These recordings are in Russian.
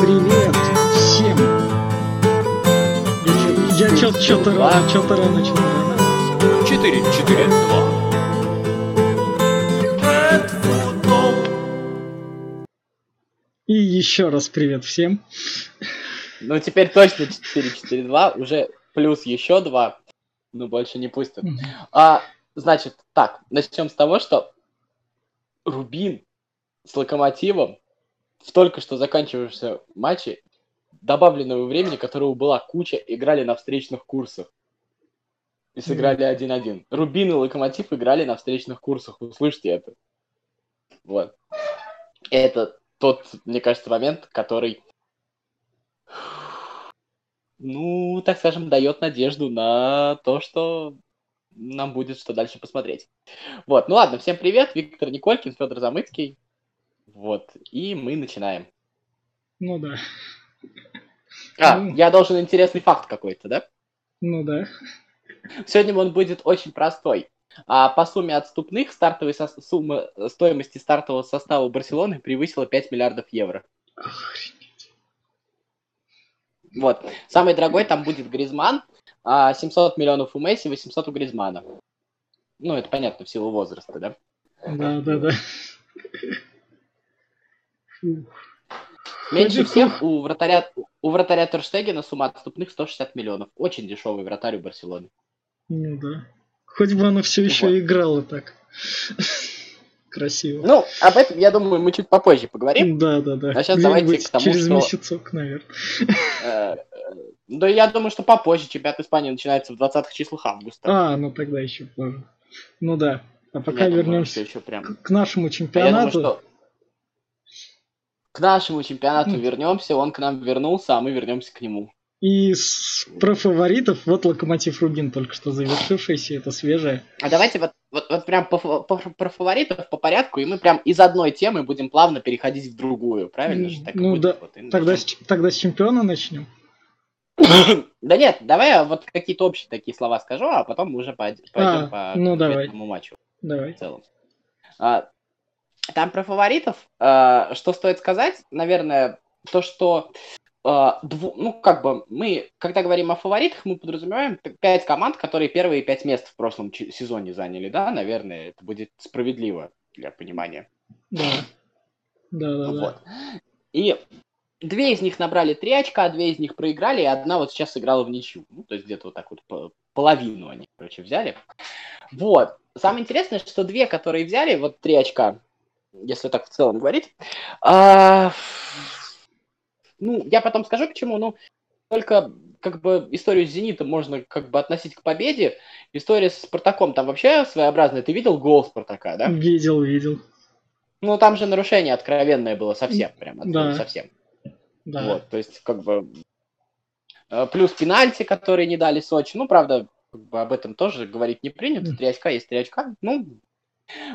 Привет всем! Я что-то что-то рано, что-то рано, что-то рано. 4, 4, 2. И еще раз привет всем. Ну, теперь точно 4-4-2, уже плюс еще 2. Ну, больше не пустят. А, значит, так, начнем с того, что Рубин с Локомотивом в только что заканчивавшемся матче добавленного времени, которого была куча, играли на встречных курсах. И сыграли 1-1. Рубин и Локомотив играли на встречных курсах. Услышьте это. Вот. Это тот, мне кажется, момент, который, ну, так скажем, дает надежду на то, что нам будет что дальше посмотреть. Вот, ну ладно, всем привет, Виктор Николькин, Федор Замыцкий. Вот, и мы начинаем. Ну да. А, Ну. я должен интересный факт какой-то, да? Ну да. Сегодня он будет очень простой. А по сумме отступных стартовой со- сумма стоимости стартового состава Барселоны превысила 5 миллиардов евро. Охренеть. Вот. Самый дорогой там будет Гризман. а 700 миллионов у Месси, 800 у Гризмана. Ну, это понятно, в силу возраста, да? Да, да, да. Меньше всех у вратаря, у вратаря Терштегена сумма отступных 160 миллионов. Очень дешевый вратарь у Барселоны. Ну да. Хоть бы оно все еще Вот. играло так. Красиво. Ну, об этом, я думаю, мы чуть попозже поговорим. Да, да, да. А щас давайте к тому, через что- месяцок, наверное. Э, э, Да я думаю, что попозже. Чемпионат Испании начинается в 20-х числах августа. А, ну тогда еще позже. Ну да. А пока вернемся что еще прям... к нашему А чемпионату. К нашему чемпионату вернемся, он к нам вернулся, а мы вернемся к нему. И с- про фаворитов, вот Локомотив Рубин только что завершившийся, это свежее. А давайте вот, вот, вот прям по, по- про фаворитов по порядку, и мы прям из одной темы будем плавно переходить в другую, правильно же? Так Ну будет? да, Вот, Тогда, с, тогда с чемпиона начнем. Да нет, давай я вот какие-то общие такие слова скажу, а потом мы уже пойдем А, по ну давай. конкретному матчу. Давай. в целом. А, Там про фаворитов, а, что стоит сказать, наверное, то, что а, дву- ну, как бы мы, когда говорим о фаворитах, мы подразумеваем пять команд, которые первые пять мест в прошлом сезоне заняли, да, наверное, это будет справедливо для понимания. Да. Да, да, да. Вот. И две из них набрали три очка, две из них проиграли, и одна вот сейчас сыграла в ничью. Ну, то есть где-то вот так вот по- половину они, короче, взяли. Вот. Самое интересное, что две, которые взяли, вот три очка, если так в целом говорить, а, ну, я потом скажу почему, ну, только как бы историю с «Зенитом» можно как бы относить к победе. История с «Спартаком» там вообще своеобразная. Ты видел гол «Спартака», да? Видел, видел. Ну, там же нарушение откровенное было совсем, прям, Да. совсем. Да. Вот, то есть, как бы, э, плюс пенальти, которые не дали Сочи. Ну, правда, как бы об этом тоже говорить не принято. Три очка есть три очка. Ну,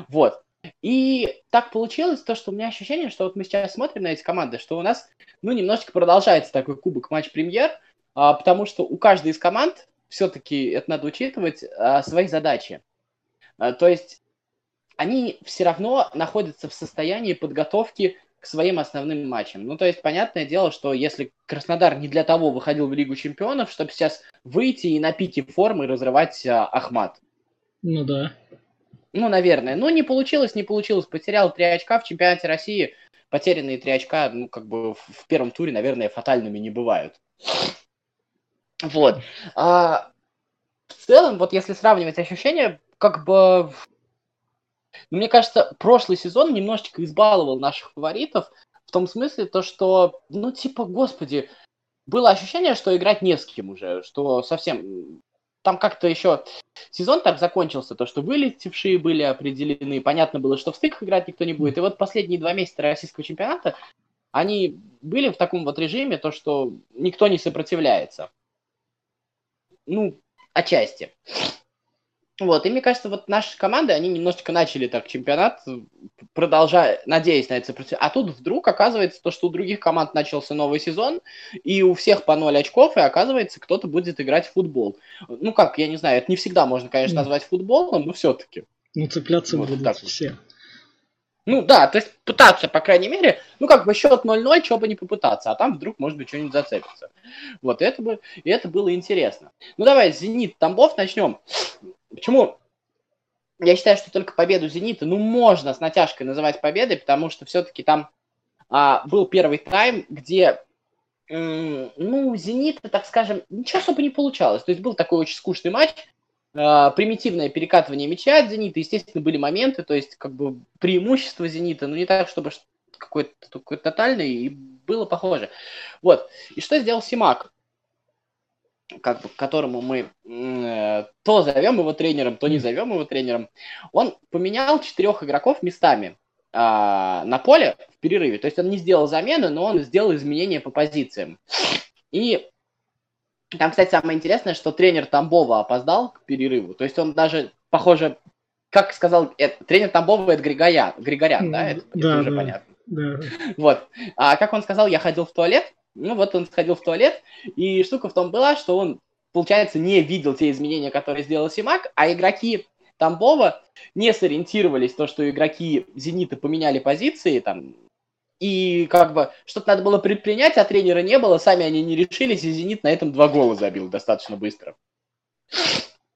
вот. И так получилось, то, что у меня ощущение, что вот мы сейчас смотрим на эти команды, что у нас, ну, немножечко продолжается такой кубок матч-премьер, а, потому что у каждой из команд, все-таки это надо учитывать, а, свои задачи. А, то есть они все равно находятся в состоянии подготовки к своим основным матчам. Ну, то есть, понятное дело, что если Краснодар не для того выходил в Лигу Чемпионов, чтобы сейчас выйти и на пике формы разрывать а, Ахмат. Ну да. Ну, наверное. Ну, не получилось, не получилось. Потерял три очка в чемпионате России. Потерянные три очка, ну, как бы в первом туре, наверное, фатальными не бывают. Вот. А, в целом, вот если сравнивать ощущения, как бы... ну, Мне кажется, прошлый сезон немножечко избаловал наших фаворитов в том смысле, то, что, ну, типа, господи, было ощущение, что играть не с кем уже, что совсем... Там как-то еще сезон так закончился, то, что вылетевшие были определены, понятно было, что в стыках играть никто не будет. И вот последние два месяца российского чемпионата они были в таком вот режиме, то, что никто не сопротивляется. Ну, отчасти. Вот, и мне кажется, вот наши команды, они немножечко начали так чемпионат, продолжая, надеясь на это сопротивление. А тут вдруг оказывается то, что у других команд начался новый сезон, и у всех по 0 очков, и оказывается, кто-то будет играть в футбол. Ну как, я не знаю, это не всегда можно, конечно, назвать футболом, но все-таки. Ну цепляться Вот будут так все. Ну да, то есть пытаться, по крайней мере, ну как бы счет 0-0, чего бы не попытаться, а там вдруг, может быть, что-нибудь зацепится. Вот, это, бы, и это было интересно. Ну давай, Зенит, Тамбов начнем. Почему? Я считаю, что только победу Зенита, ну, можно с натяжкой называть победой, потому что все-таки там а, был первый тайм, где, м- ну, Зенита, так скажем, ничего особо не получалось. То есть был такой очень скучный матч, а, примитивное перекатывание мяча от «Зенита». Естественно, были моменты, то есть как бы преимущество «Зенита», но не так, чтобы какой-то такой тотальный, и было похоже. Вот. И что сделал Симак? Как бы, к которому мы э, то зовем его тренером, то не зовем его тренером, он поменял четырех игроков местами э, на поле в перерыве. То есть он не сделал замены, но он сделал изменения по позициям. И там, кстати, самое интересное, что тренер Тамбова опоздал к перерыву. То есть он даже, похоже, как сказал, это, тренер Тамбова это Григорян, Григорян да? Это, да, это уже да, понятно. Да. Вот. А как он сказал, я ходил в туалет. Ну вот он сходил в туалет, и штука в том была, что он, получается, не видел те изменения, которые сделал Симак, а игроки Тамбова не сориентировались то, что игроки Зенита поменяли позиции, там, и как бы что-то надо было предпринять, а тренера не было, сами они не решились, и Зенит на этом два гола забил достаточно быстро.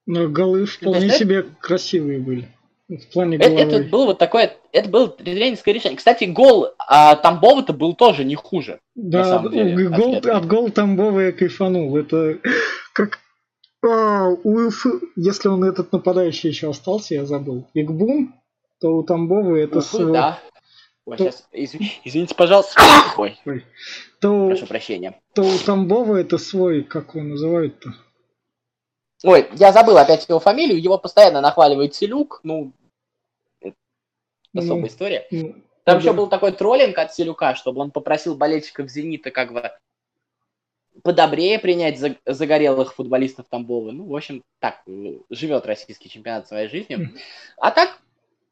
Но голы вполне себе красивые были. В плане Это, головы. это было вот такое, это было тренерское решение. Кстати, гол а, Тамбова-то был тоже не хуже. Да, деле, от, гол, ответно. от гол Тамбова я кайфанул. Это как... А, Уилф- если он этот нападающий еще остался, я забыл. Игбум, то у Тамбова это Ну, свой... да. Ой, То- сейчас, изв- извините, пожалуйста. Ой, Ой. То, прошу прощения. то у Тамбова это свой, как его называют-то? Ой, я забыл опять его фамилию, его постоянно нахваливает Селюк, ну, это особая история. Там еще был такой троллинг от Селюка, чтобы он попросил болельщиков «Зенита» как бы подобрее принять за- загорелых футболистов Тамбова. Ну, в общем, так, э, живет российский чемпионат своей жизнью. А так,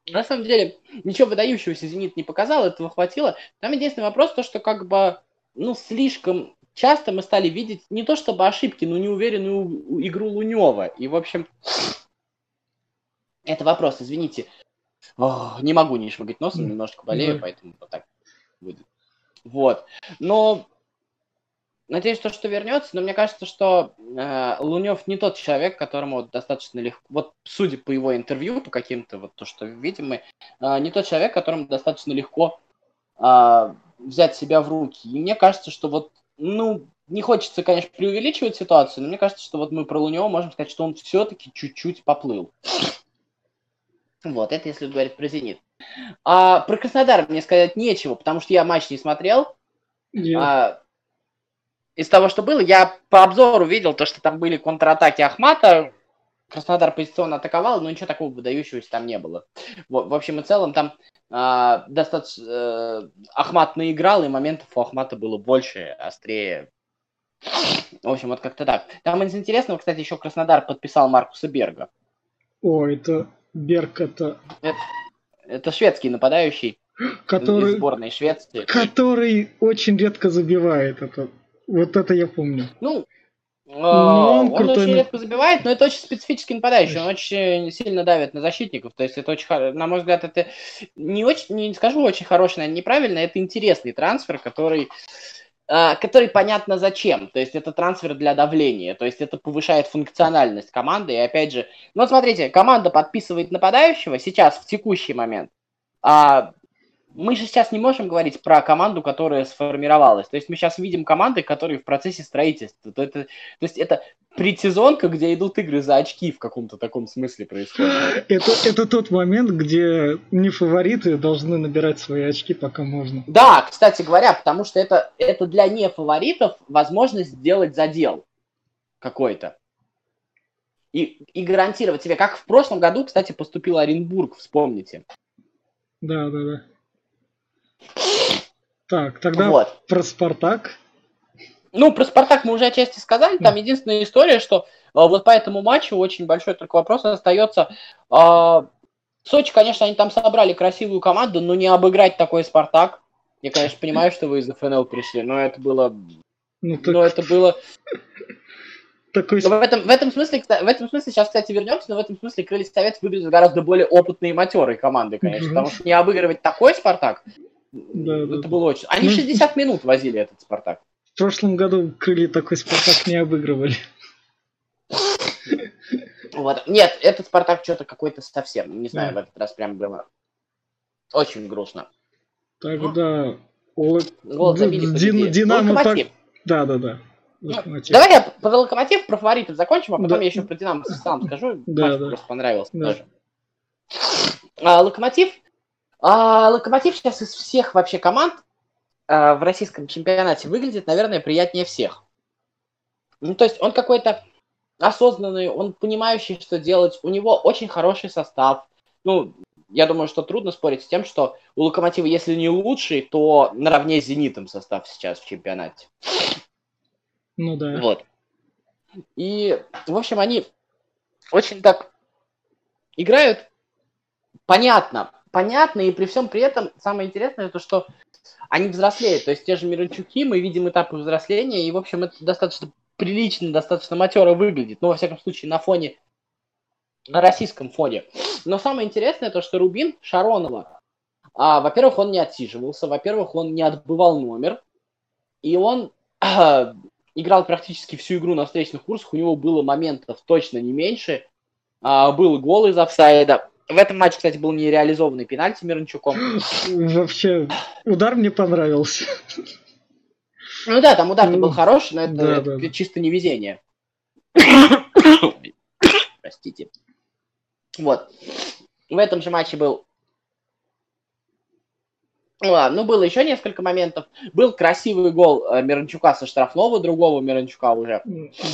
на самом деле, ничего выдающегося «Зенит» не показал, этого хватило. Там единственный вопрос, то, что как бы, ну, слишком часто мы стали видеть не то чтобы ошибки, но неуверенную игру Лунева. И, в общем, это вопрос, извините. Не могу не шмыгать носом, Мгм. немножко болею, Да. поэтому вот так будет. Вот. Но надеюсь, то, что вернется, но мне кажется, что э, Лунев не тот человек, которому достаточно легко, вот судя по его интервью, по каким-то вот то, что видим мы, э, не тот человек, которому достаточно легко э, взять себя в руки. И мне кажется, что вот, ну, не хочется, конечно, преувеличивать ситуацию, но мне кажется, что вот мы про Лунева можем сказать, что он все-таки чуть-чуть поплыл. Вот, это если говорить про «Зенит». А про Краснодар мне сказать нечего, потому что я матч не смотрел. Я- А, из того, что было, я по обзору видел то, что там были контратаки Ахмата. Краснодар позиционно атаковал, но ничего такого выдающегося там не было. В, в общем и целом там а, достаточно э, Ахмат наиграл, и моментов у Ахмата было больше, острее. В общем, вот как-то так. Там из интересного, кстати, еще Краснодар подписал Маркуса Берга. О, это Берг, это... Это шведский нападающий из Который, сборной Швеции. который очень редко забивает. Это, вот это я помню. Ну, э, он он, крутой очень редко забивает, но это очень специфический нападающий, он очень сильно давит на защитников, то есть это очень, на мой взгляд, это не очень, не скажу очень хороший, наверное, неправильно, это интересный трансфер, который, который понятно зачем, то есть это трансфер для давления, то есть это повышает функциональность команды, и опять же, ну смотрите, команда подписывает нападающего сейчас, в текущий момент, а мы же сейчас не можем говорить про команду, которая сформировалась. То есть мы сейчас видим команды, которые в процессе строительства. То, это, то есть это предсезонка, где идут игры за очки в каком-то таком смысле происходит. Это, это тот момент, где не фавориты должны набирать свои очки, пока можно. Да, кстати говоря, потому что это, это для нефаворитов возможность сделать задел какой-то. И, и гарантировать себе, как в прошлом году, кстати, поступил Оренбург, вспомните. Да, да, да. Так, тогда Вот. про Спартак. Ну, про Спартак мы уже отчасти сказали. Там единственная история, что а, вот по этому матчу очень большой только вопрос остается. А, Сочи, конечно, они там собрали красивую команду, но не обыграть такой Спартак. Я, конечно, понимаю, что вы из ФНЛ пришли, но это было... Ну, так, Но это было... такой... Но в этом, в этом смысле, в этом смысле, сейчас, кстати, вернемся, но в этом смысле Крылья Совет выглядят гораздо более опытные и матерые команды, конечно, Мгм. потому что не обыгрывать такой Спартак, Да, это да. было очень... Они Ну, 60 минут возили этот Спартак. В прошлом году крылья такой Спартак не обыгрывали. Вот. Нет, этот Спартак что-то какой-то совсем, не знаю, Да. в этот раз прям было очень грустно. Тогда... О, Гол забили Дин-. Динамо Локомотив. Да, да, да. Ну, Локомотив. Давай я про Локомотив, про фаворитов закончим, а потом Да. я еще про Динамо сам скажу. Да, Матч да. просто понравился Да. тоже. А, Локомотив. А, Локомотив сейчас из всех вообще команд а, в российском чемпионате выглядит, наверное, приятнее всех. Ну, то есть он какой-то осознанный, он понимающий, что делать. У него очень хороший состав. Ну, я думаю, что трудно спорить с тем, что у Локомотива, если не лучший, то наравне с Зенитом состав сейчас в чемпионате. Ну да. Вот. И, в общем, они очень так играют понятно. Понятно, и при всем при этом самое интересное, то, что они взрослеют. То есть те же Миранчуки, мы видим этапы взросления, и, в общем, это достаточно прилично, достаточно матеро выглядит. Ну, во всяком случае, на фоне, на российском фоне. Но самое интересное, то, что Рубин Шаронова, а, во-первых, он не отсиживался, во-первых, он не отбывал номер, и он играл практически всю игру на встречных курсах, у него было моментов точно не меньше, а, был гол из офсайда. В этом матче, кстати, был нереализованный пенальти Миранчуком. Вообще, удар мне понравился. Ну да, там удар-то Ну, был хороший, но это, да, это да. чисто невезение. Простите. Вот. В этом же матче был... Ну ладно, ну было еще несколько моментов. Был красивый гол э, Миранчука со штрафного, другого Миранчука уже.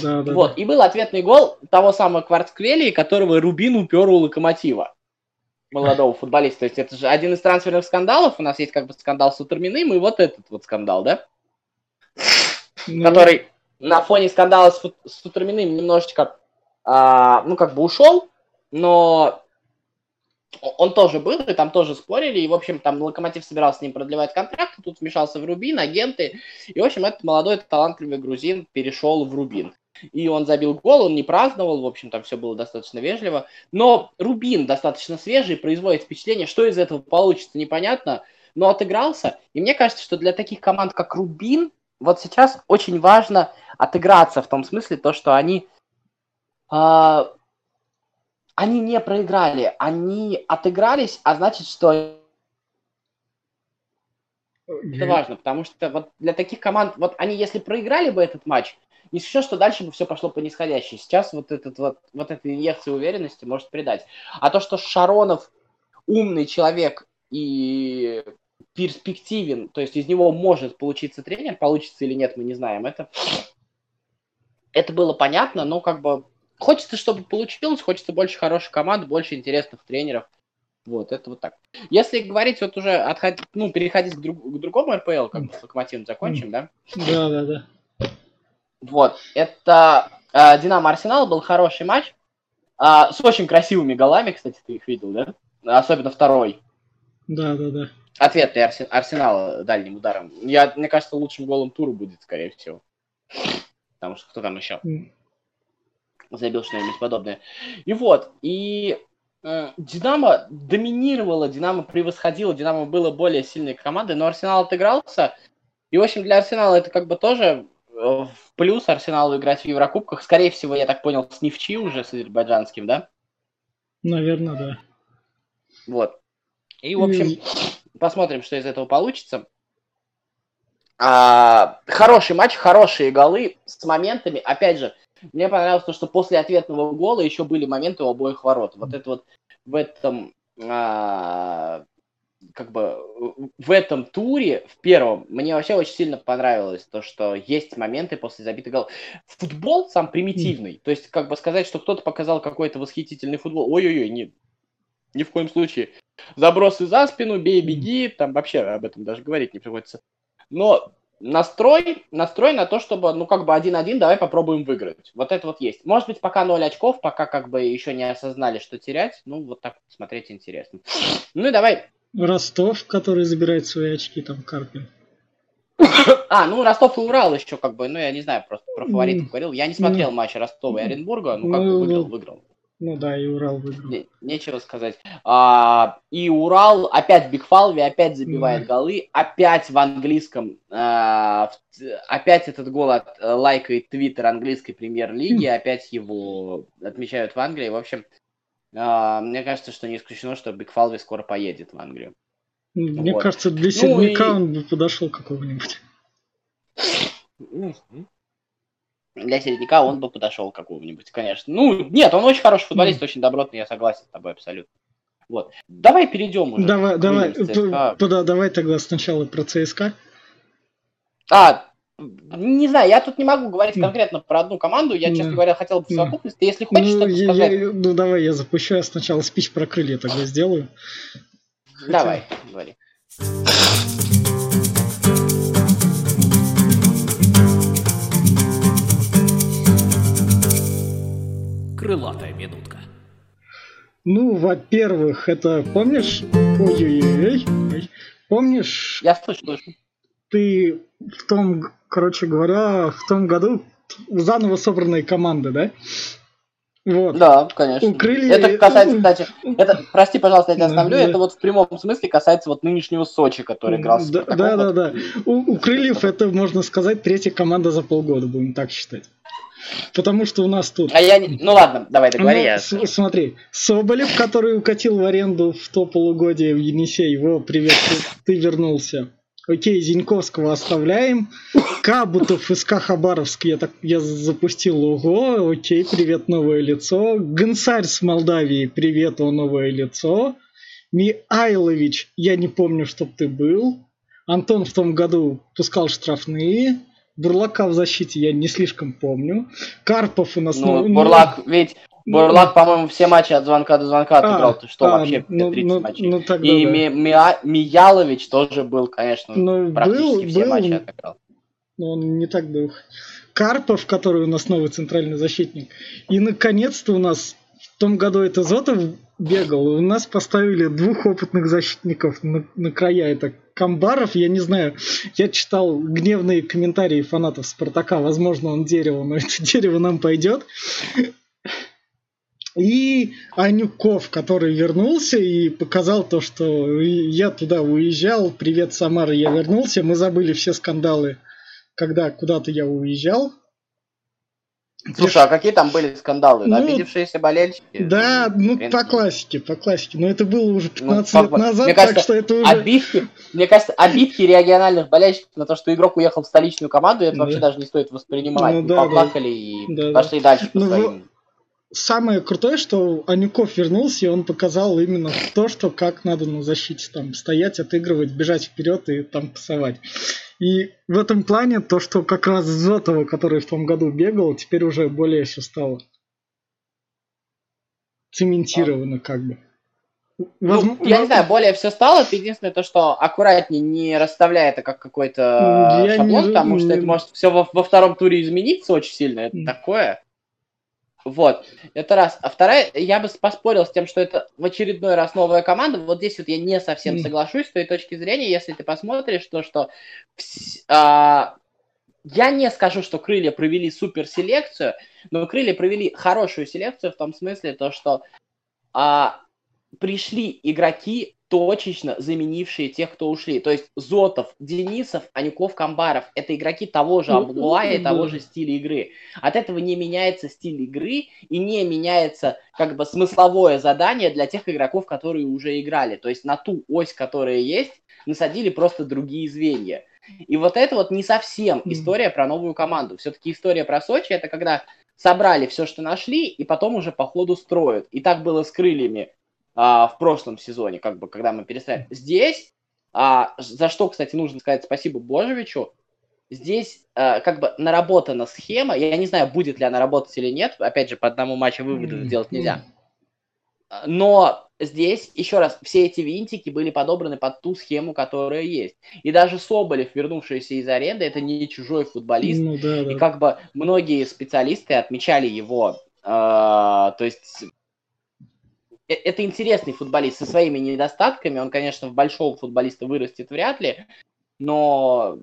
Да, да. Вот, и был ответный гол того самого Кварцквелии, которого Рубин упер у Локомотива. Молодого футболиста. То есть это же один из трансферных скандалов. У нас есть как бы скандал с Уторминым и вот этот вот скандал, да? Ну, Который на фоне скандала с, с немножечко, а, ну, как бы ушел, но он тоже был, и там тоже спорили, и, в общем, там Локомотив собирался с ним продлевать контракт, тут вмешался в Рубин, агенты, и, в общем, этот молодой талантливый грузин перешел в Рубин. И он забил гол, он не праздновал, в общем, там все было достаточно вежливо. Но Рубин достаточно свежий, производит впечатление, что из этого получится, непонятно, но отыгрался. И мне кажется, что для таких команд, как Рубин, вот сейчас очень важно отыграться в том смысле, то, что они а, они не проиграли, они отыгрались, а значит, что это важно, потому что вот для таких команд, вот они если проиграли бы этот матч, не исключено, что дальше бы все пошло по нисходящей. Сейчас вот, этот вот, вот эта инъекция уверенности может придать. А то, что Шаронов умный человек и перспективен, то есть из него может получиться тренер, получится или нет, мы не знаем. Это, это было понятно, но как бы хочется, чтобы получилось, хочется больше хороших команд, больше интересных тренеров. Вот, это вот так. Если говорить, вот уже отходить, ну, переходить к, друг- к другому РПЛ, как бы с локомотивом закончим, да? Да, да, да. Вот, это э, Динамо Арсенал был хороший матч. А, с очень красивыми голами, кстати, ты их видел, да? Особенно второй. Да, да, да. Ответный Арсе- Арсенал дальним ударом. Я, мне кажется, лучшим голом тура будет, скорее всего. Потому что кто там еще забил что-нибудь подобное. И вот, и э, Динамо доминировала, Динамо превосходила, Динамо было более сильной командой, но Арсенал отыгрался. И, в общем, для Арсенала это как бы тоже э, плюс Арсеналу играть в Еврокубках. Скорее всего, я так понял, с Невчи уже, с азербайджанским, да? Наверное, да. Вот. И, в общем, И- посмотрим, что из этого получится. А, хороший матч, хорошие голы с моментами. Опять же, мне понравилось то, что после ответного гола еще были моменты у обоих ворот. Вот это вот в этом а, как бы в этом туре, в первом, мне вообще очень сильно понравилось то, что есть моменты после забитых голов. Футбол сам примитивный. То есть, как бы сказать, что кто-то показал какой-то восхитительный футбол. Ой-ой-ой, не, ни в коем случае. Забросы за спину, бей, беги, там вообще об этом даже говорить не приходится. Но настрой, настрой на то, чтобы, ну, как бы один-один, давай попробуем выиграть. Вот это вот есть. Может быть, пока 0 очков, пока как бы еще не осознали, что терять. Ну, вот так смотреть интересно. Ну и давай. Ростов, который забирает свои очки, там Карпин. А, ну Ростов и Урал еще как бы, ну я не знаю, просто про фаворитов говорил. Я не смотрел матч Ростова и Оренбурга, ну как Ну, бы выиграл, ну, выиграл. Ну да, и Урал выиграл. Не- нечего сказать. А, и Урал опять Бигфалви, опять забивает Мгм. голы, опять в английском, а, опять этот гол от э, лайкает твиттер английской премьер-лиги, опять его отмечают в Англии. В общем, мне кажется, что не исключено, что Бигфалви скоро поедет в Англию. Мне Вот. кажется, для Ну середняка и- он бы подошел какого-нибудь. Для середняка он бы подошел к какому-нибудь, конечно. Ну, нет, он очень хороший футболист, очень добротный, я согласен с тобой абсолютно. Вот. Давай перейдем уже. Давай, давай, Крыльям ЦСКА. да, давай тогда сначала про ЦСКА. А, не знаю, я тут не могу говорить конкретно про одну команду, я, честно Да. говоря, хотел бы в Да. совокупности. Если хочешь Ну, что-то я- сказать, я- ну давай я запущу, я сначала спич про крылья тогда сделаю. давай, говори. Крылатая минутка. Ну, во-первых, это помнишь? Ой-ой-ой. ой. Помнишь, Я слышу, слышу. Ты в том, короче говоря, в том году заново собранные команды, да? Вот. Да, конечно. У крылья- Это касается, кстати, это, прости, пожалуйста, я тебя остановлю, да. это вот в прямом смысле касается вот нынешнего Сочи, который играл с да, да, да, Вот. да. У, у крыльев это, можно сказать, третья команда за полгода, будем так считать. Потому что у нас тут А я не... Ну ладно, давай, договори. Ну, я с- смотри, Соболев, который укатил в аренду в то полугодие в Енисей, его привет, ты вернулся. Окей, Зиньковского оставляем. Кабутов из Хабаровск, я так я запустил ого, окей, привет, новое лицо. Гонсарь с Молдавии, привет, о, новое лицо. Миайлович, я не помню, чтоб ты был. Антон в том году пускал штрафные. Бурлака в защите я не слишком помню. Карпов у нас... Ну, ну, Бурлак, ведь ну, Бурлак, по-моему, все матчи от звонка до звонка отыграл. А, Ты что, а, вообще, ну, 30 ну, матчей. ну, тогда И да. Ми- Миа- Миялович тоже был, конечно, Ну, практически был- все был. матчи отыграл. Но он не так был. Карпов, который у нас новый центральный защитник. И, наконец-то, у нас в том году это Зотов бегал, у нас поставили двух опытных защитников на, на края. Это Камбаров, я не знаю, я читал гневные комментарии фанатов Спартака, возможно, он дерево, но это дерево нам пойдет. И Анюков, который вернулся и показал то, что я туда уезжал, привет, Самара, я вернулся, мы забыли все скандалы, когда куда-то я уезжал. Слушай, а какие там были скандалы? Ну, Обидевшиеся болельщики? Да, ну по классике, по классике. Но это было уже 15 Ну, лет по- назад, мне так кажется, что это уже... Обидки, мне кажется, обидки региональных болельщиков на то, что игрок уехал в столичную команду, это Да. вообще даже не стоит воспринимать. Ну, да, Поплакали и Да, да. пошли дальше по Ну, своим. Самое крутое, что Анюков вернулся, и он показал именно то, что как надо на защите там стоять, отыгрывать, бежать вперед и там пасовать. И в этом плане то, что как раз Зотова, который в том году бегал, теперь уже более все стало цементировано как бы. Ну, Возм- я не знаю, более все стало. Это единственное то, что аккуратнее не расставляй это как какой-то Я шаблон, не- потому что это может все во, во втором туре измениться очень сильно. Это такое. Вот, это раз. А вторая, я бы поспорил с тем, что это в очередной раз новая команда. Вот здесь вот я не совсем соглашусь с той точки зрения, если ты посмотришь, то что а, я не скажу, что крылья провели суперселекцию, но крылья провели хорошую селекцию в том смысле, то что а, пришли игроки, точечно заменившие тех, кто ушли. То есть Зотов, Денисов, Анюков, Камбаров – это игроки того же Ну, амплуа и того же стиля игры. От этого не меняется стиль игры и не меняется как бы смысловое задание для тех игроков, которые уже играли. То есть на ту ось, которая есть, насадили просто другие звенья. И вот это вот не совсем история про новую команду. Все-таки история про Сочи – это когда собрали все, что нашли, и потом уже по ходу строят. И так было с крыльями а, в прошлом сезоне, как бы, когда мы перестали. Здесь, а, за что, кстати, нужно сказать спасибо Божевичу, здесь а, как бы наработана схема, я не знаю, будет ли она работать или нет, опять же, по одному матчу выводы М, сделать нельзя. Но здесь, еще раз, все эти винтики были подобраны под ту схему, которая есть. И даже Соболев, вернувшийся из аренды, это не чужой футболист, Ну да, и да. как бы многие специалисты отмечали его, э, то есть это интересный футболист со своими недостатками. Он, конечно, в большого футболиста вырастет вряд ли, но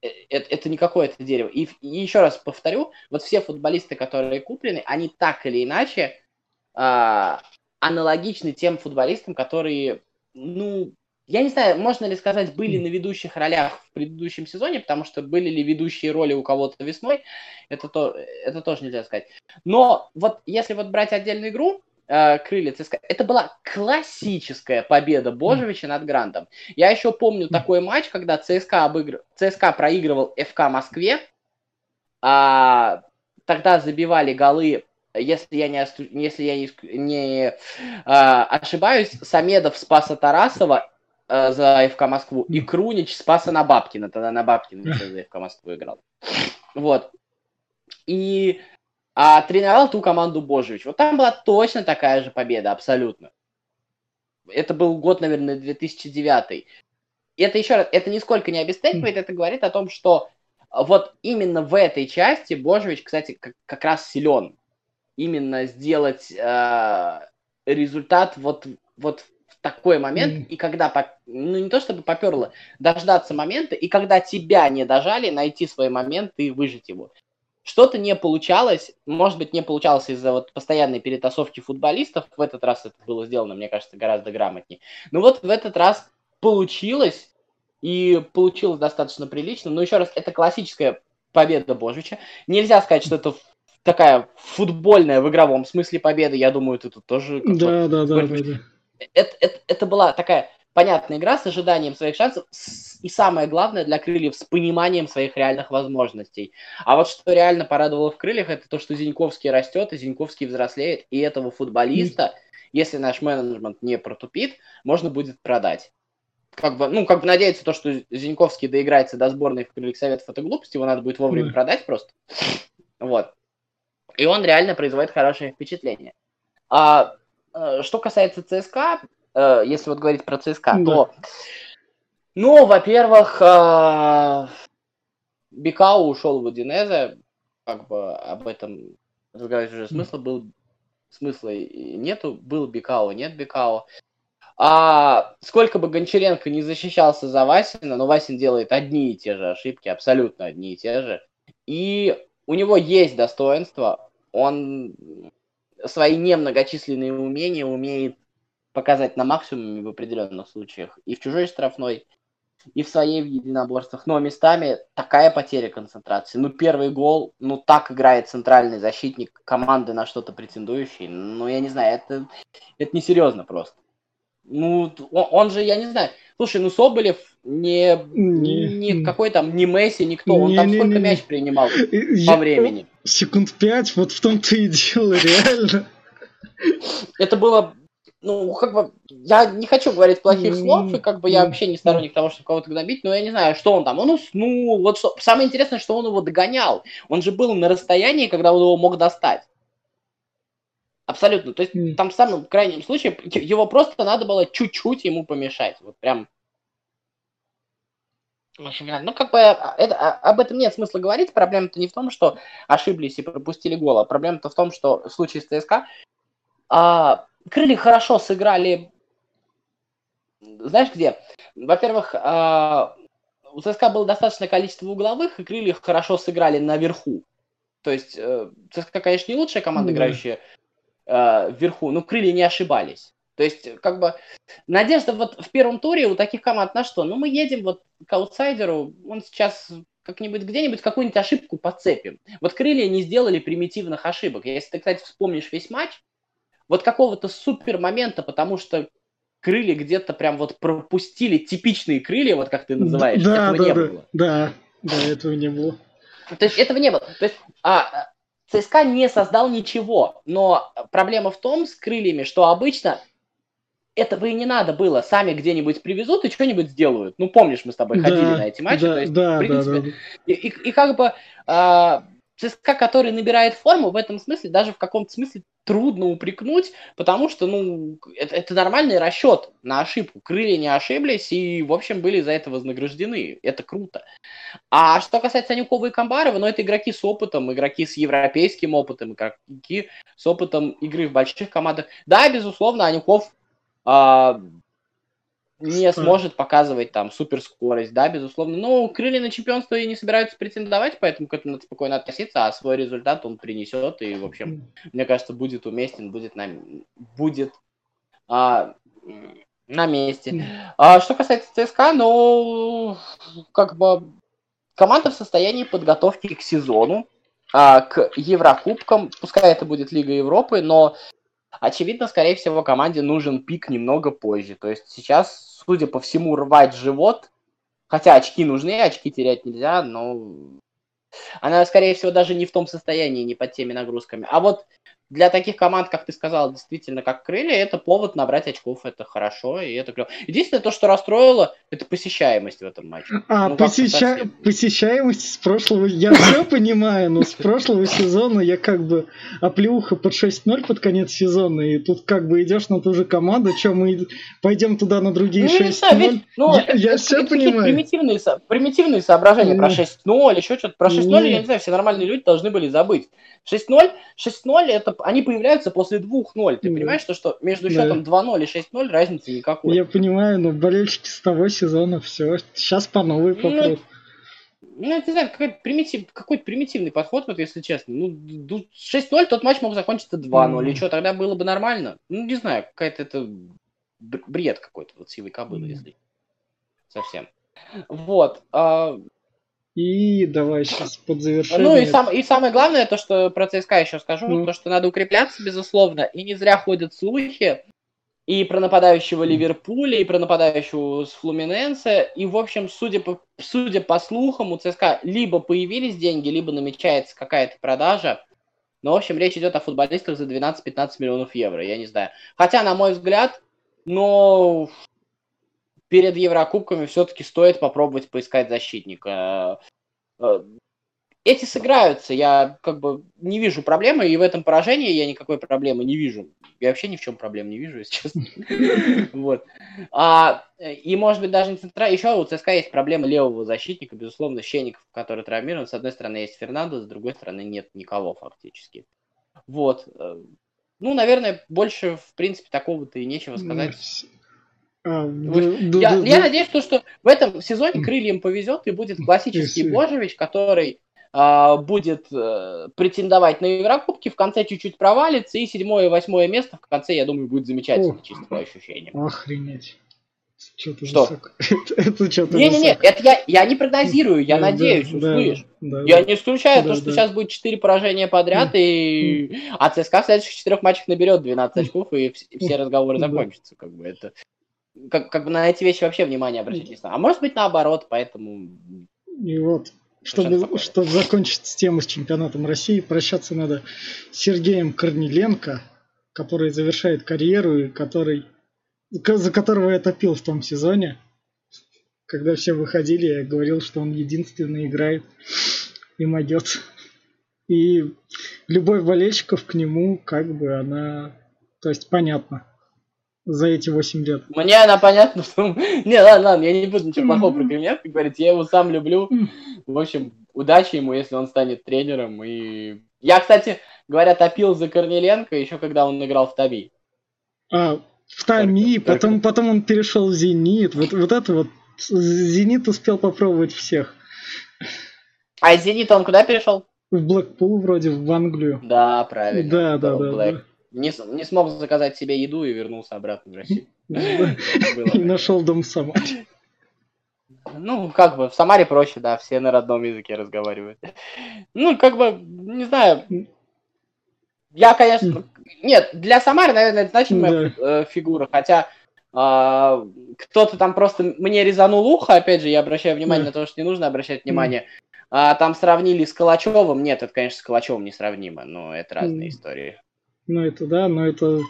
это, это не какое-то дерево. И, и еще раз повторю, вот все футболисты, которые куплены, они так или иначе э, аналогичны тем футболистам, которые, ну, я не знаю, можно ли сказать, были на ведущих ролях в предыдущем сезоне, потому что были ли ведущие роли у кого-то весной, это, то, это тоже нельзя сказать. Но вот если вот брать отдельную игру, э, крылья ЦСКА, это была классическая победа Божевича над Грандом. Я еще помню такой матч, когда ЦСКА, обыгр... ЦСКА проигрывал ФК Москве, а, тогда забивали голы если я не, если я не, не а, ошибаюсь, Самедов спаса Тарасова э, за ФК Москву, и Крунич спаса на Бабкина, тогда на Бабкина за ФК Москву играл. Вот. И а тренировал ту команду Божевич. Вот там была точно такая же победа, абсолютно. Это был год, наверное, 2009. И это еще раз, это нисколько не обесценивает, это говорит о том, что вот именно в этой части Божевич, кстати, как, как раз силен. Именно сделать э, результат вот, вот такой момент, mm. и когда, ну не то чтобы поперло, дождаться момента, и когда тебя не дожали, найти свой момент и выжить его. Что-то не получалось, может быть, не получалось из-за вот постоянной перетасовки футболистов, в этот раз это было сделано, мне кажется, гораздо грамотнее. Но вот в этот раз получилось, и получилось достаточно прилично, но еще раз, это классическая победа Божича. Нельзя сказать, что это такая футбольная в игровом смысле победа, я думаю, ты тут тоже... Да, да, да, да, да это, это, это была такая понятная игра с ожиданием своих шансов и самое главное для крыльев с пониманием своих реальных возможностей. А вот что реально порадовало в крыльях, это то, что Зиньковский растет, и Зиньковский взрослеет, и этого футболиста, если наш менеджмент не протупит, можно будет продать. Как бы, ну, как бы надеяться, то, что Зиньковский доиграется до сборной в крыльях Советов, это глупость, его надо будет вовремя mm. продать просто. Вот. И он реально производит хорошее впечатление. А Э, что касается ЦСКА, э, если вот говорить про ЦСКА, да. то, ну, во-первых, э, Бикау ушел в Удинезе, как бы об этом разговаривать уже смысла был, смысла нету, был Бикао, нет Бикао. А сколько бы Гончаренко не защищался за Васина, но Васин делает одни и те же ошибки, абсолютно одни и те же. И у него есть достоинство, он свои немногочисленные умения умеет показать на максимуме в определенных случаях. И в чужой штрафной, и в своей в единоборствах. Но местами такая потеря концентрации. Ну, первый гол, ну, так играет центральный защитник команды на что-то претендующий. Ну, я не знаю, это, это несерьезно просто. Ну, он, он же, я не знаю. Слушай, ну Соболев не, не, не какой там, не Месси, никто. Он не, там не, сколько не, мяч принимал я, по времени. Секунд пять, вот в том-то и дело, реально. Это было, ну, как бы, я не хочу говорить плохих слов, и как бы я вообще не сторонник того, чтобы кого-то гнобить, но я не знаю, что он там, он уснул, вот что. Самое интересное, что он его догонял. Он же был на расстоянии, когда он его мог достать. Абсолютно. То есть mm. там в самом крайнем случае его просто надо было чуть-чуть ему помешать. Вот прям Ну, как бы а, это, а, об этом нет смысла говорить. Проблема-то не в том, что ошиблись и пропустили гол, а проблема-то в том, что в случае с ЦСКА а, крылья хорошо сыграли. Знаешь где? Во-первых, а, у ЦСКА было достаточное количество угловых, и крылья хорошо сыграли наверху. То есть э, ЦСКА, конечно, не лучшая команда, mm-hmm. играющая э, вверху, но крылья не ошибались. То есть, как бы, надежда вот в первом туре у таких команд на что? Ну, мы едем вот к аутсайдеру, он сейчас как-нибудь где-нибудь какую-нибудь ошибку подцепим. Вот крылья не сделали примитивных ошибок. Если ты, кстати, вспомнишь весь матч, вот какого-то супер момента, потому что крылья где-то прям вот пропустили типичные крылья, вот как ты называешь, да, этого да, не да, было. Да, да, этого не было. То есть этого не было. То есть а, ЦСКА не создал ничего, но проблема в том с крыльями, что обычно этого и не надо было. Сами где-нибудь привезут и что-нибудь сделают. Ну, помнишь, мы с тобой ходили да, на эти матчи. Да, то есть, да, в принципе, да, да. И, и, и как бы э, ЦСКА, который набирает форму, в этом смысле, даже в каком-то смысле трудно упрекнуть, потому что, ну, это, это нормальный расчет на ошибку. Крылья не ошиблись и, в общем, были за это вознаграждены. Это круто. А что касается Анюкова и Камбарова, ну, это игроки с опытом, игроки с европейским опытом, игроки с опытом игры в больших командах. Да, безусловно, Анюков а, не сможет показывать там суперскорость, да, безусловно. Но крылья на чемпионство и не собираются претендовать, поэтому к этому надо спокойно относиться, а свой результат он принесет и, в общем, мне кажется, будет уместен, будет на, будет а, на месте. А, что касается ЦСКА, ну, как бы команда в состоянии подготовки к сезону, а, к Еврокубкам, пускай это будет Лига Европы, но очевидно, скорее всего, команде нужен пик немного позже. То есть сейчас, судя по всему, рвать живот, хотя очки нужны, очки терять нельзя, но она, скорее всего, даже не в том состоянии, не под теми нагрузками. А вот для таких команд, как ты сказал, действительно, как крылья, это повод набрать очков, это хорошо, и это клево. Единственное, то, что расстроило, это посещаемость в этом матче. А, Ну, посеща- посещаемость с прошлого... Я все понимаю, но с прошлого сезона я как бы оплеуха под 6-0 под конец сезона, и тут как бы идешь на ту же команду, что мы пойдем туда на другие Ну, я не знаю, 6-0. ведь, ну, Я- всё какие-то понимаю. Примитивные, со- примитивные соображения про Не. 6-0, еще что-то. Про 6-0, Не. я не знаю, все нормальные люди должны были забыть. 6-0, 6-0, это они появляются после 2-0. Ты Да. понимаешь, что, что между Да. счетом 2-0 и 6-0 разницы никакой. Я понимаю, но болельщики с того сезона все. Сейчас по новой Ну, попрут. Ну, я не знаю, какой-то примитив, какой-то примитивный подход, вот если честно. Ну, ду- 6-0, тот матч мог закончиться 2-0. Мгм. И что, тогда было бы нормально? Ну, не знаю, какая-то это бр- бред какой-то вот сивой кобылы, Мгм. если совсем. Вот. а, И давай сейчас под завершение. Ну и, сам, и самое главное, то, что про ЦСКА еще скажу, Ну. то, что надо укрепляться, безусловно, и не зря ходят слухи и про нападающего Ливерпуля, и про нападающего с Флуминенсе, и, в общем, судя по, судя по слухам, у ЦСКА либо появились деньги, либо намечается какая-то продажа, но, в общем, речь идет о футболистах за 12-15 миллионов евро, я не знаю. Хотя, на мой взгляд, но перед Еврокубками все-таки стоит попробовать поискать защитника. Э, Эти сыграются, я как бы не вижу проблемы, и в этом поражении я никакой проблемы не вижу. Я вообще ни в чем проблем не вижу, если честно. Вот. А, и, может быть, даже не центра. Еще у ЦСКА есть проблема левого защитника, безусловно, Щенников, который травмирован. С одной стороны, есть Фернандо, с другой стороны, нет никого фактически. Вот. Э, Ну, наверное, больше, в принципе, такого-то и нечего сказать. А, Я, я надеюсь, что, что в этом сезоне крыльям повезет и будет классический Если- Божевич, который а, будет э, претендовать на Еврокубки, в конце чуть-чуть провалится, и седьмое и восьмое место в конце, я думаю, будет замечательно, О. чисто по ощущениям. Охренеть. Что-то Что? высоко. Это- что-то Не-не-не, это я, я не прогнозирую, я надеюсь, услышь. Я не исключаю то, что сейчас будет 4 поражения подряд, и... а ЦСКА в следующих четырех матчах наберет 12 очков, и вс- и все разговоры закончатся. Как бы это... Как, как бы на эти вещи вообще внимание обращать не знаю. А может быть наоборот, поэтому... И вот, чтобы, спокойно. чтобы закончить тему с чемпионатом России, прощаться надо с Сергеем Корниленко, который завершает карьеру и который, за которого я топил в том сезоне. Когда все выходили, я говорил, что он единственный играет и могет. И любовь болельщиков к нему, как бы она... То есть понятно. За эти 8 лет. Мне она понятна, что... Не, ладно, ладно, я не буду ничего плохого про Кремлев говорить, я его сам люблю. В общем, удачи ему, если он станет тренером. И я, кстати, говоря, топил за Корнеленко еще когда он играл в Таби. А, в Тами, Только- потом, потом он перешел в Зенит. Вот, вот это вот. Зенит успел попробовать всех. А из Зенита он куда перешел? В Блэкпул вроде, в Англию. Да, правильно. Да, да, да. Блэк. Не, не смог заказать себе еду и вернулся обратно в Россию. да. И нашел дом сама. Ну, как бы, в Самаре проще, да, все на родном языке разговаривают. Ну, как бы, не знаю. Я, конечно... Нет, для Самары, наверное, это значимая э, фигура, хотя а, кто-то там просто мне резанул ухо, опять же, я обращаю внимание Да. на то, что не нужно обращать внимание. А, там сравнили с Калачевым. Нет, это, конечно, с Калачевым несравнимо, но это разные истории. Ну это да, но это...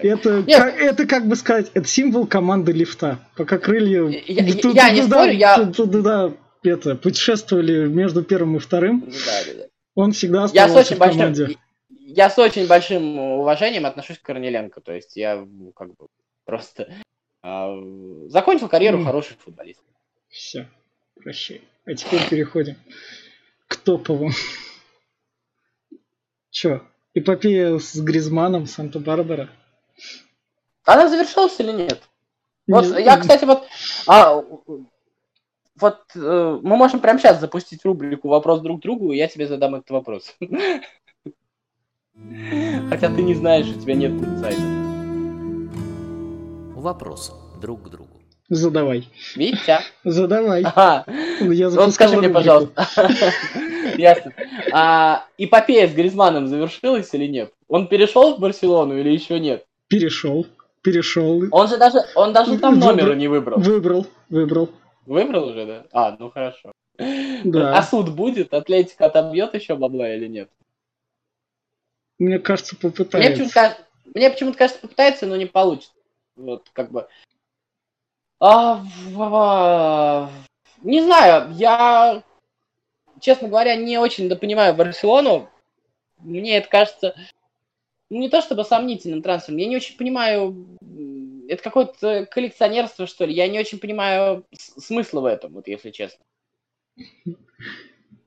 Это, Нет. как, это как бы сказать, это символ команды лифта. Пока крылья... Я- я- ту- я не туда- спорю, я- ту- Туда, это, путешествовали между первым и вторым. Да, да, да. Он всегда Я с оставался очень в большим, команде. я с очень большим уважением отношусь к Корнеленко. То есть я ну, как бы просто а, закончил карьеру Мгм. хороший футболист. Все, прощай. А теперь переходим к топовым. Чё, эпопея с Гризманом, Санта-Барбара? Она завершилась или нет? Вот, Не- я, кстати, вот... а, вот э, мы можем прямо сейчас запустить рубрику «Вопрос друг другу», и я тебе задам этот вопрос. Хотя ты не знаешь, у тебя нет инсайта. Вопрос друг к другу. Задавай. Витя. Задавай. Ага. Я Вот скажи мне, пожалуйста. Ясно. А эпопея с Гризманом завершилась или нет? Он перешел в Барселону или еще нет? Перешел. Перешел. Он же даже, он даже там номера не выбрал. Выбрал. Выбрал. Выбрал уже, да? А, ну хорошо. Да. А суд будет? Атлетика отобьет еще бабла или нет? Мне кажется, Мне попытается. почему-то кажется, мне почему-то кажется, попытается, но не получится. Вот, как бы. А, в- в- не знаю, я, честно говоря, не очень допонимаю Барселону. Мне это кажется ну, не то чтобы сомнительным трансфером, я не очень понимаю, это какое-то коллекционерство, что ли. Я не очень понимаю смысла в этом, вот если честно.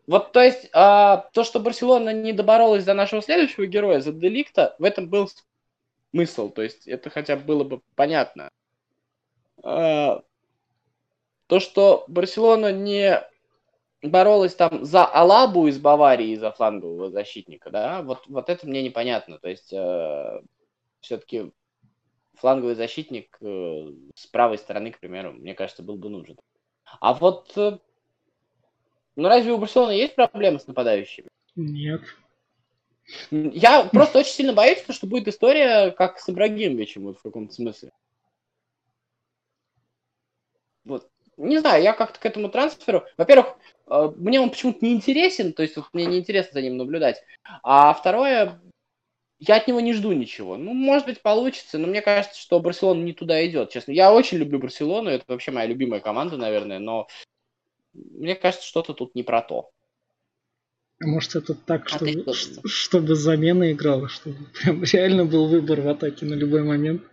Вот, то есть, а, то, что Барселона не доборолась за нашего следующего героя, за Деликта, в этом был смысл. То есть, это хотя бы было бы понятно. А, то, что Барселона не боролась там за Алабу из Баварии, за флангового защитника, да, вот, вот это мне непонятно. То есть, все-таки фланговый защитник э, с правой стороны, к примеру, мне кажется, был бы нужен. А вот, э, ну разве у Барселоны есть проблемы с нападающими? Нет. Я просто очень сильно боюсь, что будет история, как с Ибрагимовичем, вот в каком-то смысле. Вот. Не знаю, я как-то к этому трансферу... Во-первых, э, мне он почему-то не интересен, то есть вот мне не интересно за ним наблюдать. А второе, я от него не жду ничего. Ну, может быть, получится, но мне кажется, что Барселона не туда идет, честно. Я очень люблю Барселону, это вообще моя любимая команда, наверное, но мне кажется, что-то тут не про то. А может это так, А чтобы, думаешь? чтобы замена играла, чтобы прям реально был выбор в атаке на любой момент.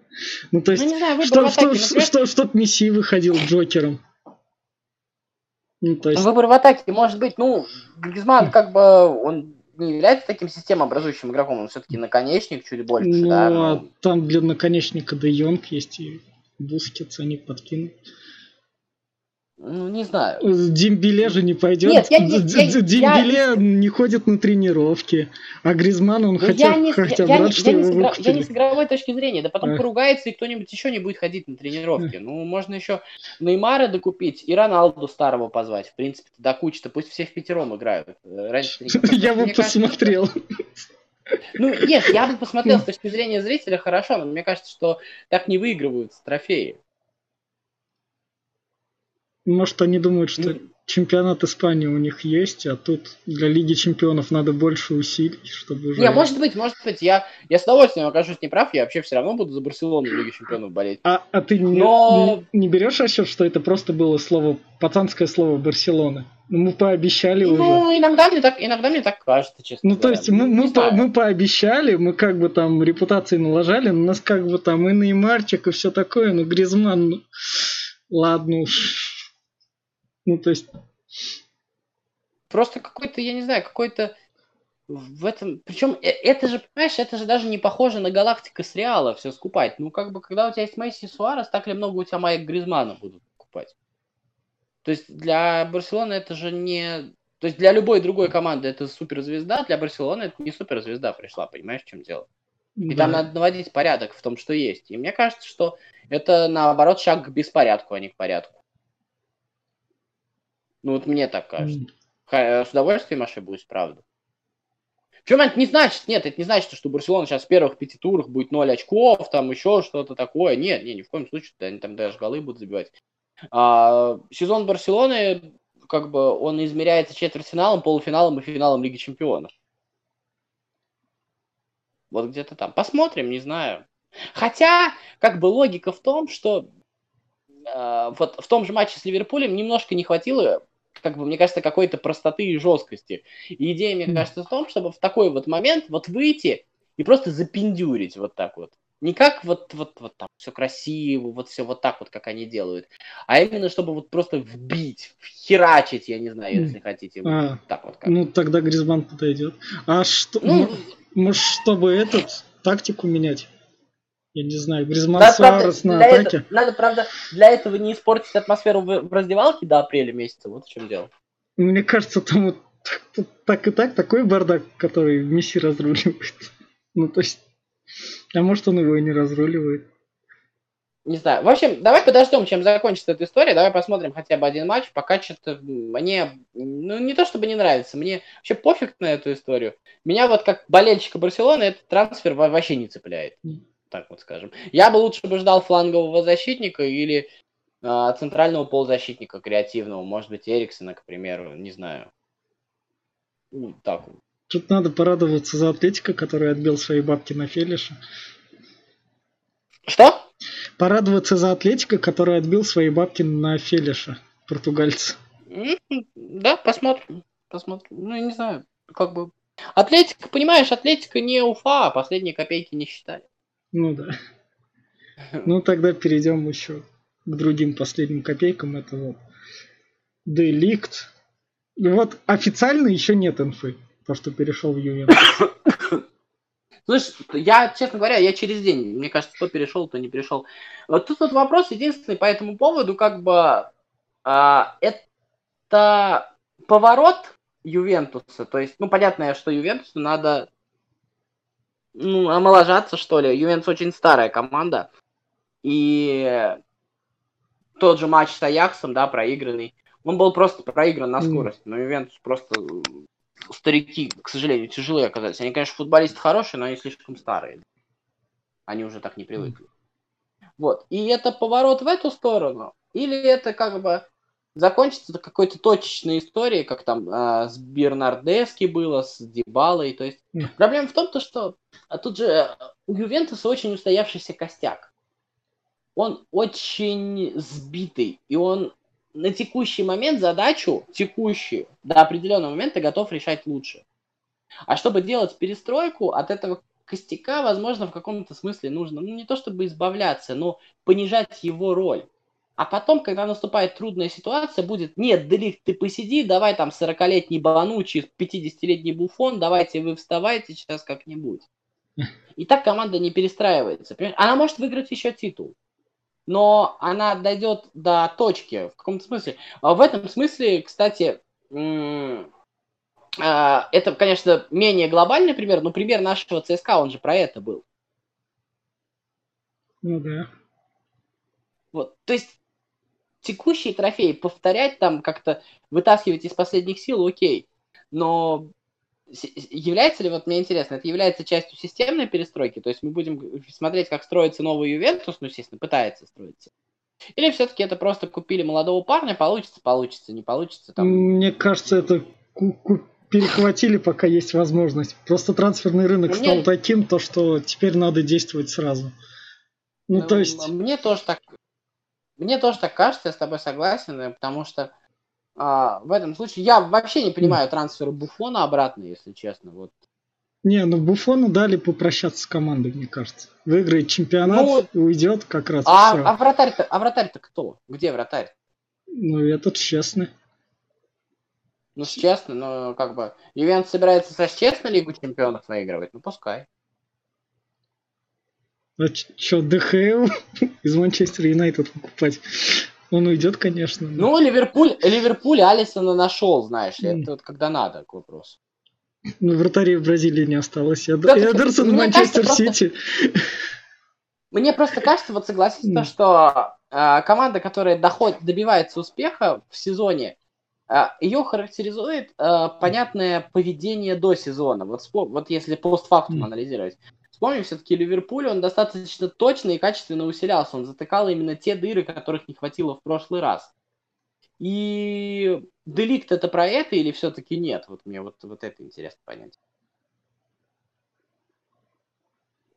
Ну, то есть, ну, не знаю, что, атаке, что, например, что, чтоб Месси выходил Джокером. Ну, то есть, Выбор в атаке может быть, ну, Гризман как бы, он не является таким системообразующим игроком, он все-таки наконечник чуть больше, ну, да, а ну, там для наконечника Де Йонг есть и Бускетс, они подкинут. Ну, не знаю. Дембеле же не пойдет. Нет, я- я- Д- Д- я- Дембеле не ходит на тренировки. А Гризман, он Ну, хотя, я, не, с- хотя я, бы я не- что я не с игра- я выкупили. не с игровой точки зрения, да потом Эх. поругается, и кто-нибудь еще не будет ходить на тренировки. Ну, можно еще Неймара докупить и Роналду старого позвать. В принципе, до кучи-то пусть все в пятером играют. Э, Раньше Я бы посмотрел. Ну, нет, я бы посмотрел с точки зрения зрителя хорошо, но мне кажется, что так не выигрываются трофеи. Может, они думают, что Ну. чемпионат Испании у них есть, а тут для Лиги Чемпионов надо больше усилий, чтобы уже... Не, может быть, может быть, я, я с удовольствием окажусь неправ, я вообще все равно буду за Барселону в Лиге Чемпионов болеть. А, а ты не, Но- не, не берешь расчет, что это просто было слово, пацанское слово Барселоны? Ну, мы пообещали уже. Ну, иногда мне так, иногда мне так кажется, честно Ну, то говоря. есть мы, Не мы, по- мы пообещали, мы как бы там репутации налажали, но у нас как бы там и Неймарчик, и все такое, ну, Гризман, ну, ладно уж. Ну, то есть, Просто какой-то, я не знаю, какой-то в этом... Причем э, это же, понимаешь, это же даже не похоже на Галактика с Реала все скупать. Ну, как бы, когда у тебя есть Месси и Суарес, так ли много у тебя Майк Гризмана будут покупать? То есть для Барселоны это же не... То есть для любой другой команды это суперзвезда, для Барселоны это не суперзвезда пришла, понимаешь, в чем дело? И да. там надо наводить порядок в том, что есть. И мне кажется, что это, наоборот, шаг к беспорядку, а не к порядку. Ну, вот мне так кажется. Ха- С удовольствием ошибусь, правда. Причем это не значит, нет, это не значит, что Барселона сейчас в первых пяти турах будет 0 очков, там еще что-то такое. Нет, нет, ни в коем случае, они там даже голы будут забивать. А, сезон Барселоны, как бы, он измеряется четвертьфиналом, полуфиналом и финалом Лиги Чемпионов. Вот где-то там. Посмотрим, не знаю. Хотя, как бы логика в том, что э, вот в том же матче с Ливерпулем немножко не хватило, как бы, мне кажется, какой-то простоты и жесткости. И идея, мне кажется, в том, чтобы в такой вот момент вот выйти и просто запиндюрить вот так вот. Не как вот, вот, вот там все красиво, вот все вот так вот, как они делают, а именно чтобы вот просто вбить, херачить, я не знаю, если хотите. вот А, так вот как. ну, тогда Гризман подойдет. А что, Ну, может, чтобы этот, тактику менять? Я не знаю, Гризман Надо, правда, Суарес на для атаке. этого- надо, правда, для этого не испортить атмосферу в, в раздевалке до апреля месяца. Вот в чем дело. Мне кажется, там вот так, так и так такой бардак, который Месси разруливает. Ну, то есть... А может, он его и не разруливает. Не знаю. В общем, давай подождем, чем закончится эта история. Давай посмотрим хотя бы один матч. Пока что-то мне, ну, не то чтобы не нравится, мне вообще пофиг на эту историю. Меня вот как болельщика Барселоны этот трансфер во- вообще не цепляет. Так вот скажем. Я бы лучше бы ждал флангового защитника или а, центрального полузащитника креативного. Может быть, Эриксона, к примеру. Не знаю. Ну, так. Тут надо порадоваться за Атлетика, который отбил свои бабки на Фелиша. Что? Порадоваться за Атлетика, который отбил свои бабки на Фелиша, португальца. Да, посмотрим. Посмотрим. Ну, я не знаю, как бы... Атлетика, понимаешь, Атлетика не Уфа, а последние копейки не считали. Ну да. Ну тогда перейдем еще к другим последним копейкам. Это вот Деликт. Вот официально еще нет инфы, то, что перешел в Ювентус. Слышь, я, честно говоря, я через день, мне кажется, кто перешел, кто не перешел. Вот тут вот вопрос единственный по этому поводу, как бы, а, это поворот Ювентуса, то есть, ну, понятно, что Ювентусу надо, ну, омоложаться, что ли. Ювентус очень старая команда, и тот же матч с Аяксом, да, проигранный, он был просто проигран на скорость, но Ювентус просто старики, к сожалению, тяжелые оказались. Они, конечно, футболисты хорошие, но они слишком старые. Они уже так не привыкли. Вот. И это поворот в эту сторону? Или это как бы закончится какой-то точечной историей, как там а, с Бернардески было, с Дебалой. То есть Мгм. проблема в том, то, что а тут же э, у Ювентуса очень устоявшийся костяк. Он очень сбитый, и он на текущий момент задачу, текущую, до определенного момента готов решать лучше. А чтобы делать перестройку, от этого костяка, возможно, в каком-то смысле нужно, ну, не то чтобы избавляться, но понижать его роль. А потом, когда наступает трудная ситуация, будет, нет, Делик, ты посиди, давай там 40-летний Банучи, 50-летний Буфон, давайте вы вставайте сейчас как-нибудь. И так команда не перестраивается. понимаешь? Она может выиграть еще титул. Но она дойдет до точки в каком-то смысле. А в этом смысле, кстати, а, это, конечно, менее глобальный пример, но пример нашего ЦСКА, он же про это был. Ну да. Вот, то есть текущие трофеи повторять там как-то вытаскивать из последних сил, окей. Но является ли, вот мне интересно, это является частью системной перестройки? То есть мы будем смотреть, как строится новый Ювентус, ну, естественно, пытается строиться. Или все-таки это просто купили молодого парня, получится, получится, не получится, там... Мне кажется, это перехватили, пока есть возможность. Просто трансферный рынок Ну, стал мне- таким, то что теперь надо действовать сразу. Ну, Ну, то есть, Мне тоже так, мне тоже так кажется, я с тобой согласен, э, потому что а, в этом случае я вообще не понимаю трансфера Буфона обратно, если честно. Вот. не, ну Буфону дали попрощаться с командой, мне кажется. Выиграет чемпионат Ну, и уйдет как раз А, всё. а вратарь-то, а вратарь-то кто? Где вратарь? Ну, этот честный. Ну, честно, но как бы Ювентус собирается со честно Лигу чемпионов выигрывать, ну пускай. А что, ДХЛ из Манчестер Юнайтед покупать? Он уйдет, конечно. но- Ну, Ливерпуль, Ливерпуль Алисона нашел, знаешь ли, М. это вот когда надо, к вопросу. Ну, вратарей в Бразилии не осталось. Эд- Да, Эдерсон в Манчестер просто- Сити. Мне просто кажется, вот согласись, М. то, что э, команда, которая доходит, добивается успеха в сезоне, э, ее характеризует э, понятное поведение до сезона. Вот, вот если постфактум М. анализировать. Вспомним все-таки Ливерпуль, он достаточно точно и качественно усилялся. Он затыкал именно те дыры, которых не хватило в прошлый раз. И Деликт это про это или все-таки нет? Вот мне вот, вот это интересно понять.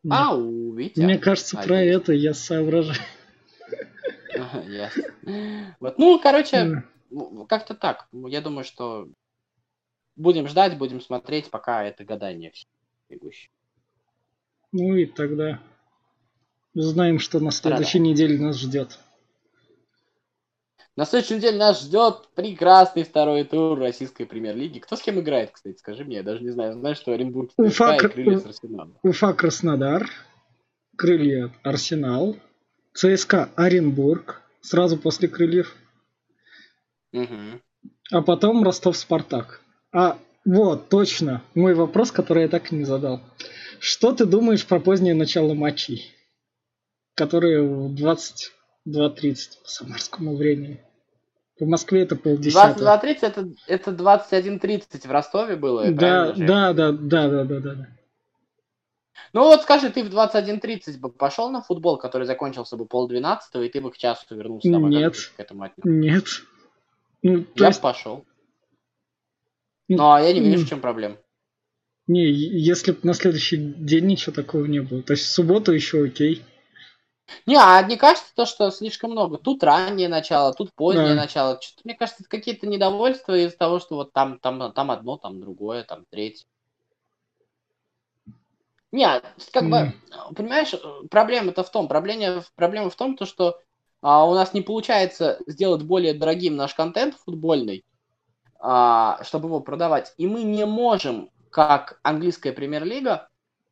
Ау, Витя. Мне кажется, про Надеюсь. это я соображаю. Вот, ну, короче, ну, как-то так. Я думаю, что будем ждать, будем смотреть, пока это гадание все бегущее. Ну и тогда узнаем, что на следующей неделе нас ждет. На следующей неделе нас ждет прекрасный второй тур российской премьер-лиги. Кто с кем играет, кстати, скажи мне, я даже не знаю. Знаю, что Оренбург Уфа, и Кр- Крылья с Арсеналом. Уфа Краснодар. Крылья Арсенал, ЦСКА Оренбург сразу после Крыльев, Мгм. а потом Ростов Спартак. А вот, точно, мой вопрос, который я так и не задал. Что ты думаешь про позднее начало матчей, которые в 22.30 по самарскому времени? По Москве это полдесятого. 22.30 это, это 21.30 в Ростове было, Да, да, да, да, да, да, да, да. Ну вот скажи, ты в 21.30 бы пошел на футбол, который закончился бы полдвенадцатого, и ты бы к часу вернулся домой? Нет. к этому отнесся? Нет. Ну, Я есть, пошел. Ну, а я не вижу, в чем проблема. не, если бы на следующий день ничего такого не было. То есть в субботу еще окей. Не, а не кажется то, что слишком много? Тут раннее начало, тут позднее Да. начало. Что-то, мне кажется, это какие-то недовольства из-за того, что вот там, там, там одно, там другое, там третье. Не, как бы, понимаешь, э, проблема-то в том, проблема, проблема в том, то, что а, у нас не получается сделать более дорогим наш контент футбольный, а, чтобы его продавать. И мы не можем, как английская премьер-лига,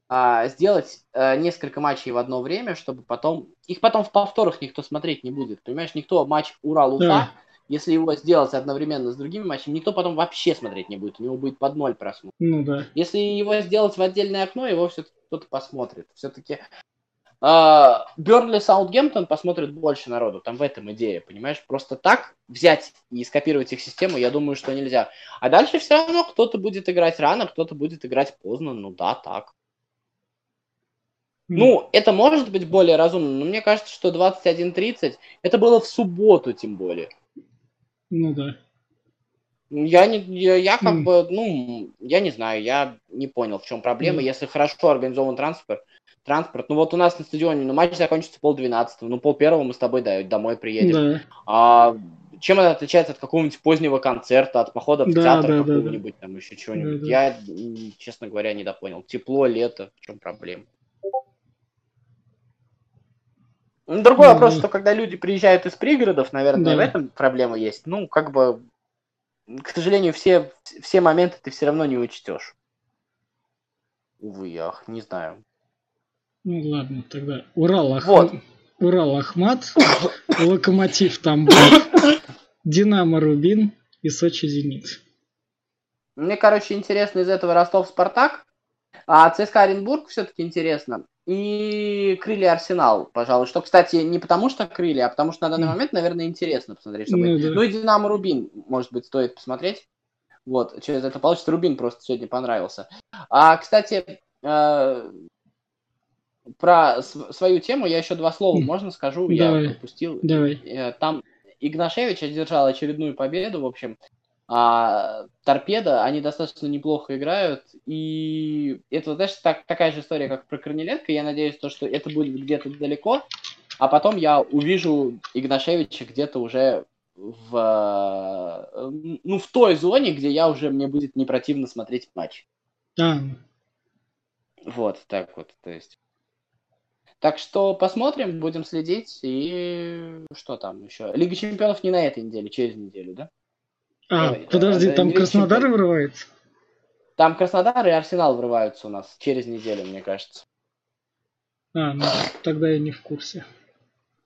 а, сделать э, несколько матчей в одно время, чтобы потом... Их потом в повторах никто смотреть не будет. Понимаешь, никто матч Урал-Уфа, Да. если его сделать одновременно с другими матчами, никто потом вообще смотреть не будет. У него будет под ноль просмотров. Ну да. Если его сделать в отдельное окно, его все-таки кто-то посмотрит. Все-таки Бернли Саутгемптон посмотрит больше народу. Там в этом идея, понимаешь? Просто так взять и скопировать их систему, я думаю, что нельзя. А дальше все равно кто-то будет играть рано, кто-то будет играть поздно. Ну да, так. Ну, это может быть более разумно, но мне кажется, что 21.30 это было в субботу, тем более. Ну да. Я, не, я, я как М. бы, ну, я не знаю, я не понял, в чем проблема. М. Если хорошо организован транспорт, транспорт, ну вот у нас на стадионе, ну матч закончится полдвенадцатого, ну пол первого мы с тобой да, домой приедем. Да. А чем это отличается от какого-нибудь позднего концерта, от похода в Да, театр да, да, какого-нибудь, там еще чего-нибудь? Да, да. Я, честно говоря, не допонял. Тепло, лето, в чем проблема? Ну, Другой Ну, вопрос, да. что когда люди приезжают из пригородов, наверное, Да. в этом проблема есть. Ну, как бы, к сожалению, все, все моменты ты все равно не учтешь. Увы, ах, не знаю. Ну ладно, тогда Урал, Ах... Вот. Урал Ахмат, Локомотив Тамбов, Динамо Рубин и Сочи Зенит. Мне, короче, интересно из этого Ростов-Спартак, а ЦСКА Оренбург все-таки интересно. И Крылья Арсенал, пожалуй. Что, кстати, не потому что Крылья, а потому что на данный момент, наверное, интересно посмотреть. Чтобы... Ну да. Ну и Динамо Рубин, может быть, стоит посмотреть. Вот, что из этого получится. Рубин просто сегодня понравился. А, кстати, э, про св- свою тему я еще два слова, М. можно скажу? Давай. Я пропустил. Давай. Э, Там Игнашевич одержал очередную победу, в общем. А Торпеда, они достаточно неплохо играют. И это, знаешь, так, такая же история, как про Корнеленко. Я надеюсь, то, что это будет где-то далеко. А потом я увижу Игнашевича где-то уже в, э, ну, в той зоне, где я уже, мне будет не противно смотреть матч. А, Вот, так вот, то есть. Так что посмотрим, будем следить. И что там еще? Лига чемпионов не на этой неделе, через неделю, да? а, Давай, подожди, да, там не Краснодар чемпион. вырывается? Там Краснодар и Арсенал врываются у нас через неделю, мне кажется. А, ну, тогда я не в курсе.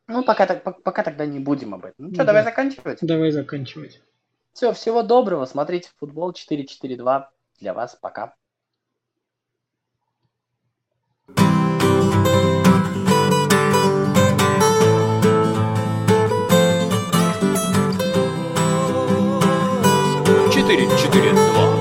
Ну, пока, так, пок- пока тогда не будем об этом. Ну что, Да. давай заканчивать. Давай заканчивать. Все, всего доброго. Смотрите футбол 4-4-2. Для вас пока. Четыре, четыре, два.